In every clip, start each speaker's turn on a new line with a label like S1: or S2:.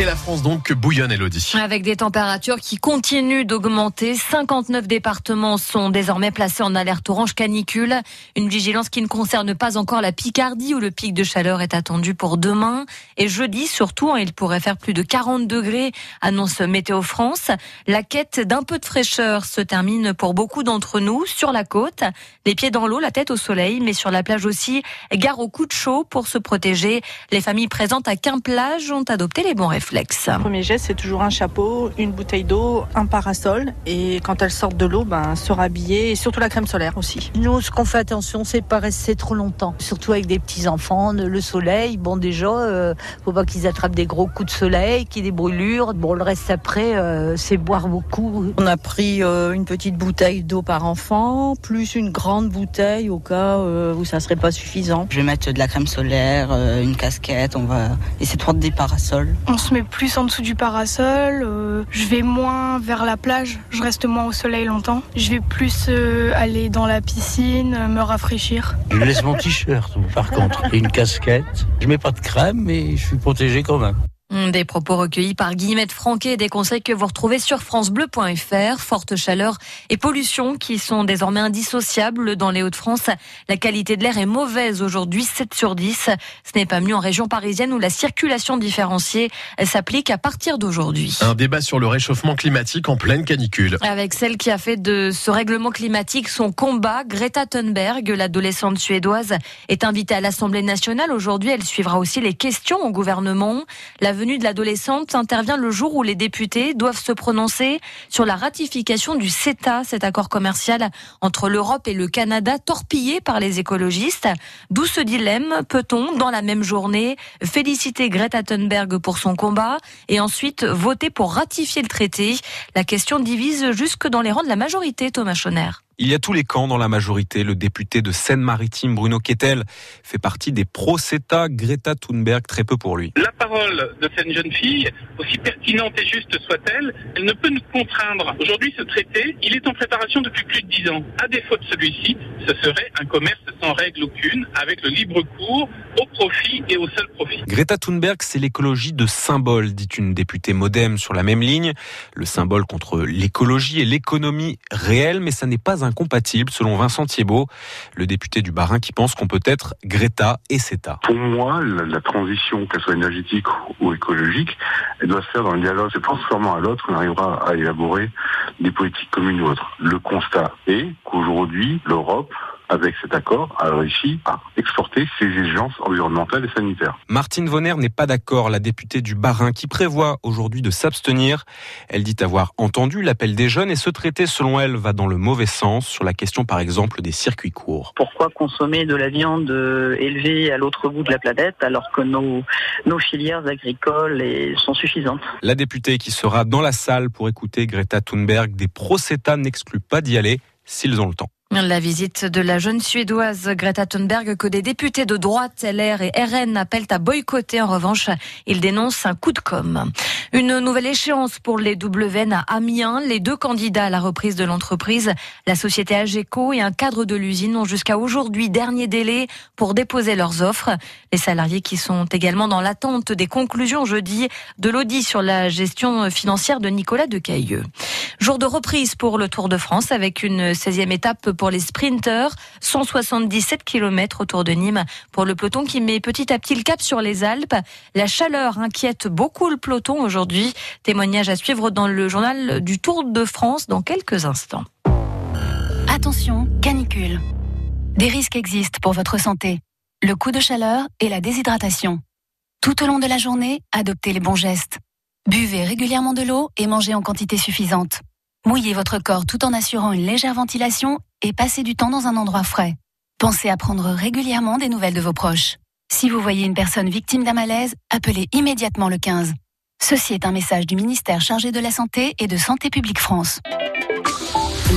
S1: Et la France donc bouillonne, Elodie.
S2: Avec des températures qui continuent d'augmenter, 59 départements sont désormais placés en alerte orange canicule. Une vigilance qui ne concerne pas encore la Picardie où le pic de chaleur est attendu pour demain. Et jeudi surtout, hein, il pourrait faire plus de 40 degrés, annonce Météo France. La quête d'un peu de fraîcheur se termine pour beaucoup d'entre nous sur la côte. Les pieds dans l'eau, la tête au soleil, mais sur la plage aussi, gare au coup de chaud pour se protéger. Les familles présentes à Quimplage ont adopté les bons réflexes.
S3: Le premier geste, c'est toujours un chapeau, une bouteille d'eau, un parasol. Et quand elles sortent de l'eau, ben, se rhabiller et surtout la crème solaire aussi.
S4: Nous, ce qu'on fait attention, c'est pas rester trop longtemps. Surtout avec des petits-enfants, le soleil. Bon, déjà, euh, faut pas qu'ils attrapent des gros coups de soleil, qu'il y ait des brûlures. Bon, le reste après, euh, c'est boire beaucoup.
S5: On a pris euh, une petite bouteille d'eau par enfant, plus une grande bouteille au cas euh, où ça serait pas suffisant.
S6: Je vais mettre de la crème solaire, euh, une casquette, on va essayer de prendre des parasols.
S7: On se met plus en dessous du parasol, euh, je vais moins vers la plage, je reste moins au soleil longtemps. Je vais plus euh, aller dans la piscine, euh, me rafraîchir.
S8: Je laisse mon t-shirt par contre et une casquette. Je mets pas de crème mais je suis protégé quand même.
S2: Des propos recueillis par Guillemette Franquet et des conseils que vous retrouvez sur francebleu.fr. Forte chaleur et pollution qui sont désormais indissociables dans les Hauts-de-France. La qualité de l'air est mauvaise aujourd'hui, 7 sur 10. Ce n'est pas mieux en région parisienne où la circulation différenciée s'applique à partir d'aujourd'hui.
S1: Un débat sur le réchauffement climatique en pleine canicule.
S2: Avec celle qui a fait de ce règlement climatique son combat, Greta Thunberg, l'adolescente suédoise, est invitée à l'Assemblée nationale. Aujourd'hui, elle suivra aussi les questions au gouvernement. La venue de l'adolescente intervient le jour où les députés doivent se prononcer sur la ratification du CETA, cet accord commercial entre l'Europe et le Canada, torpillé par les écologistes. D'où ce dilemme Peut-on, dans la même journée, féliciter Greta Thunberg pour son combat et ensuite voter pour ratifier le traité? La question divise jusque dans les rangs de la majorité, Thomas Schoner.
S9: Il y a tous les camps dans la majorité. Le député de Seine-Maritime, Bruno Kettel, fait partie des pro-CETA. Greta Thunberg, très peu pour lui.
S10: La parole de cette jeune fille, aussi pertinente et juste soit-elle, elle ne peut nous contraindre. Aujourd'hui, ce traité, il est en préparation depuis plus de dix ans. À défaut de celui-ci, ce serait un commerce sans règle aucune, avec le libre cours, au profit et au seul profit.
S9: Greta Thunberg, c'est l'écologie de symbole, dit une députée modem sur la même ligne. Le symbole contre l'écologie et l'économie réelle, mais ça n'est pas incompatible, selon Vincent Thiebaud, le député du Bas-Rhin, qui pense qu'on peut être Greta et CETA.
S11: Pour moi, la, la transition, qu'elle soit énergétique ou écologique, elle doit se faire dans le dialogue. C'est transformant à l'autre qu'on arrivera à élaborer des politiques communes ou autres. Le constat est qu'aujourd'hui, l'Europe avec cet accord, a réussi à exporter ses exigences environnementales et sanitaires.
S9: Martine Vonner n'est pas d'accord, la députée du Bas-Rhin, qui prévoit aujourd'hui de s'abstenir. Elle dit avoir entendu l'appel des jeunes et ce traité, selon elle, va dans le mauvais sens sur la question, par exemple, des circuits courts.
S12: Pourquoi consommer de la viande élevée à l'autre bout de la planète alors que nos, nos filières agricoles sont suffisantes?
S9: La députée qui sera dans la salle pour écouter Greta Thunberg des pro-CETA n'exclut pas d'y aller s'ils ont le temps.
S2: La visite de la jeune Suédoise Greta Thunberg que des députés de droite, LR et RN appellent à boycotter. En revanche, ils dénoncent un coup de com'. Une nouvelle échéance pour les WN à Amiens. Les deux candidats à la reprise de l'entreprise, la société AGECO et un cadre de l'usine, ont jusqu'à aujourd'hui dernier délai pour déposer leurs offres. Les salariés qui sont également dans l'attente des conclusions jeudi de l'audit sur la gestion financière de Nicolas Decailleux. Jour de reprise pour le Tour de France avec une 16e étape pour les sprinteurs. 177 km autour de Nîmes pour le peloton qui met petit à petit le cap sur les Alpes. La chaleur inquiète beaucoup le peloton aujourd'hui. Témoignage à suivre dans le journal du Tour de France dans quelques instants.
S13: Attention, canicule. Des risques existent pour votre santé. Le coup de chaleur et la déshydratation. Tout au long de la journée, adoptez les bons gestes. Buvez régulièrement de l'eau et mangez en quantité suffisante. Mouillez votre corps tout en assurant une légère ventilation et passez du temps dans un endroit frais. Pensez à prendre régulièrement des nouvelles de vos proches. Si vous voyez une personne victime d'un malaise, appelez immédiatement le 15. Ceci est un message du ministère chargé de la Santé et de Santé publique France.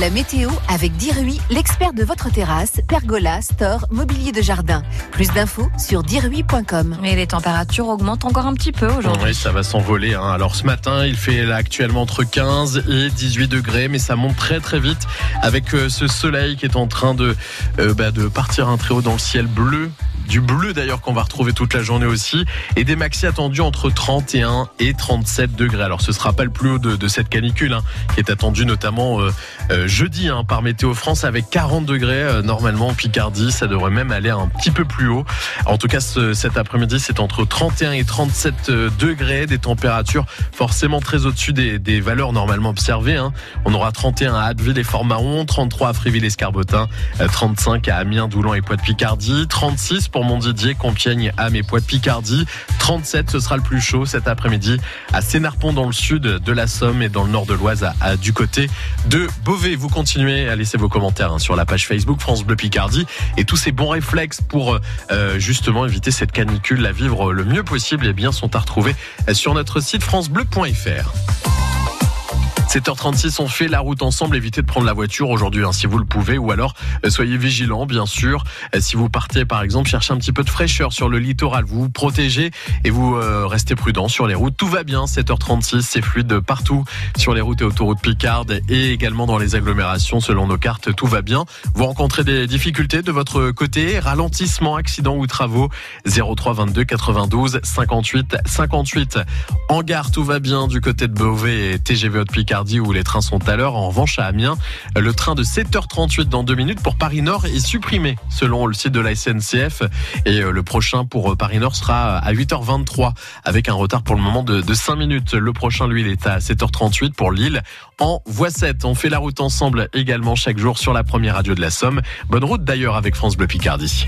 S14: La météo avec Dirui, l'expert de votre terrasse, pergola, store, mobilier de jardin. Plus d'infos sur dirui.com.
S2: Et les températures augmentent encore un petit peu aujourd'hui.
S1: Oui, ça va s'envoler. Hein. Alors ce matin, il fait là actuellement entre 15 et 18 degrés, mais ça monte très très vite avec euh, ce soleil qui est en train de, euh, bah, de partir un très haut dans le ciel bleu du bleu d'ailleurs qu'on va retrouver toute la journée aussi, et des maxi attendus entre 31 et 37 degrés. Alors ce sera pas le plus haut de, cette canicule hein, qui est attendu notamment euh, euh, jeudi hein, par Météo France avec 40 degrés euh, normalement en Picardie. Ça devrait même aller un petit peu plus haut. En tout cas cet après-midi c'est entre 31 et 37 degrés, des températures forcément très au-dessus des, valeurs normalement observées. Hein. On aura 31 à Abbeville et Fort-Mahon, 33 à Fréville-Escarbotin, 35 à Amiens, Doulan et Poix-de-Picardie, 36 pour Montdidier, Compiègne, Âme et Poix-de-Picardie. 37, ce sera le plus chaud cet après-midi à Sénarpont dans le sud de la Somme et dans le nord de l'Oise à, du côté de Beauvais. Vous continuez à laisser vos commentaires hein, sur la page Facebook France Bleu Picardie et tous ces bons réflexes pour euh, justement éviter cette canicule, la vivre le mieux possible et eh bien sont à retrouver sur notre site francebleu.fr. 7h36, on fait la route ensemble. Évitez de prendre la voiture aujourd'hui hein, si vous le pouvez, ou alors euh, soyez vigilants, bien sûr. Euh, si vous partez, par exemple, chercher un petit peu de fraîcheur sur le littoral, vous vous protégez et vous euh, restez prudent sur les routes. Tout va bien. 7h36, c'est fluide partout sur les routes et autoroutes Picardes et également dans les agglomérations. Selon nos cartes, tout va bien. Vous rencontrez des difficultés de votre côté, ralentissement, accident ou travaux. 03 22 92 58 58. En gare, tout va bien du côté de Beauvais et TGV Haute Où les trains sont à l'heure. En revanche, à Amiens, le train de 7h38 dans deux minutes pour Paris Nord est supprimé selon le site de la SNCF. Et euh, le prochain pour euh, Paris Nord sera à 8h23 avec un retard pour le moment de, de 5 minutes. Le prochain, lui, il est à 7h38 pour Lille en voie 7. On fait la route ensemble également chaque jour sur la première radio de la Somme. Bonne route d'ailleurs avec France Bleu Picardie.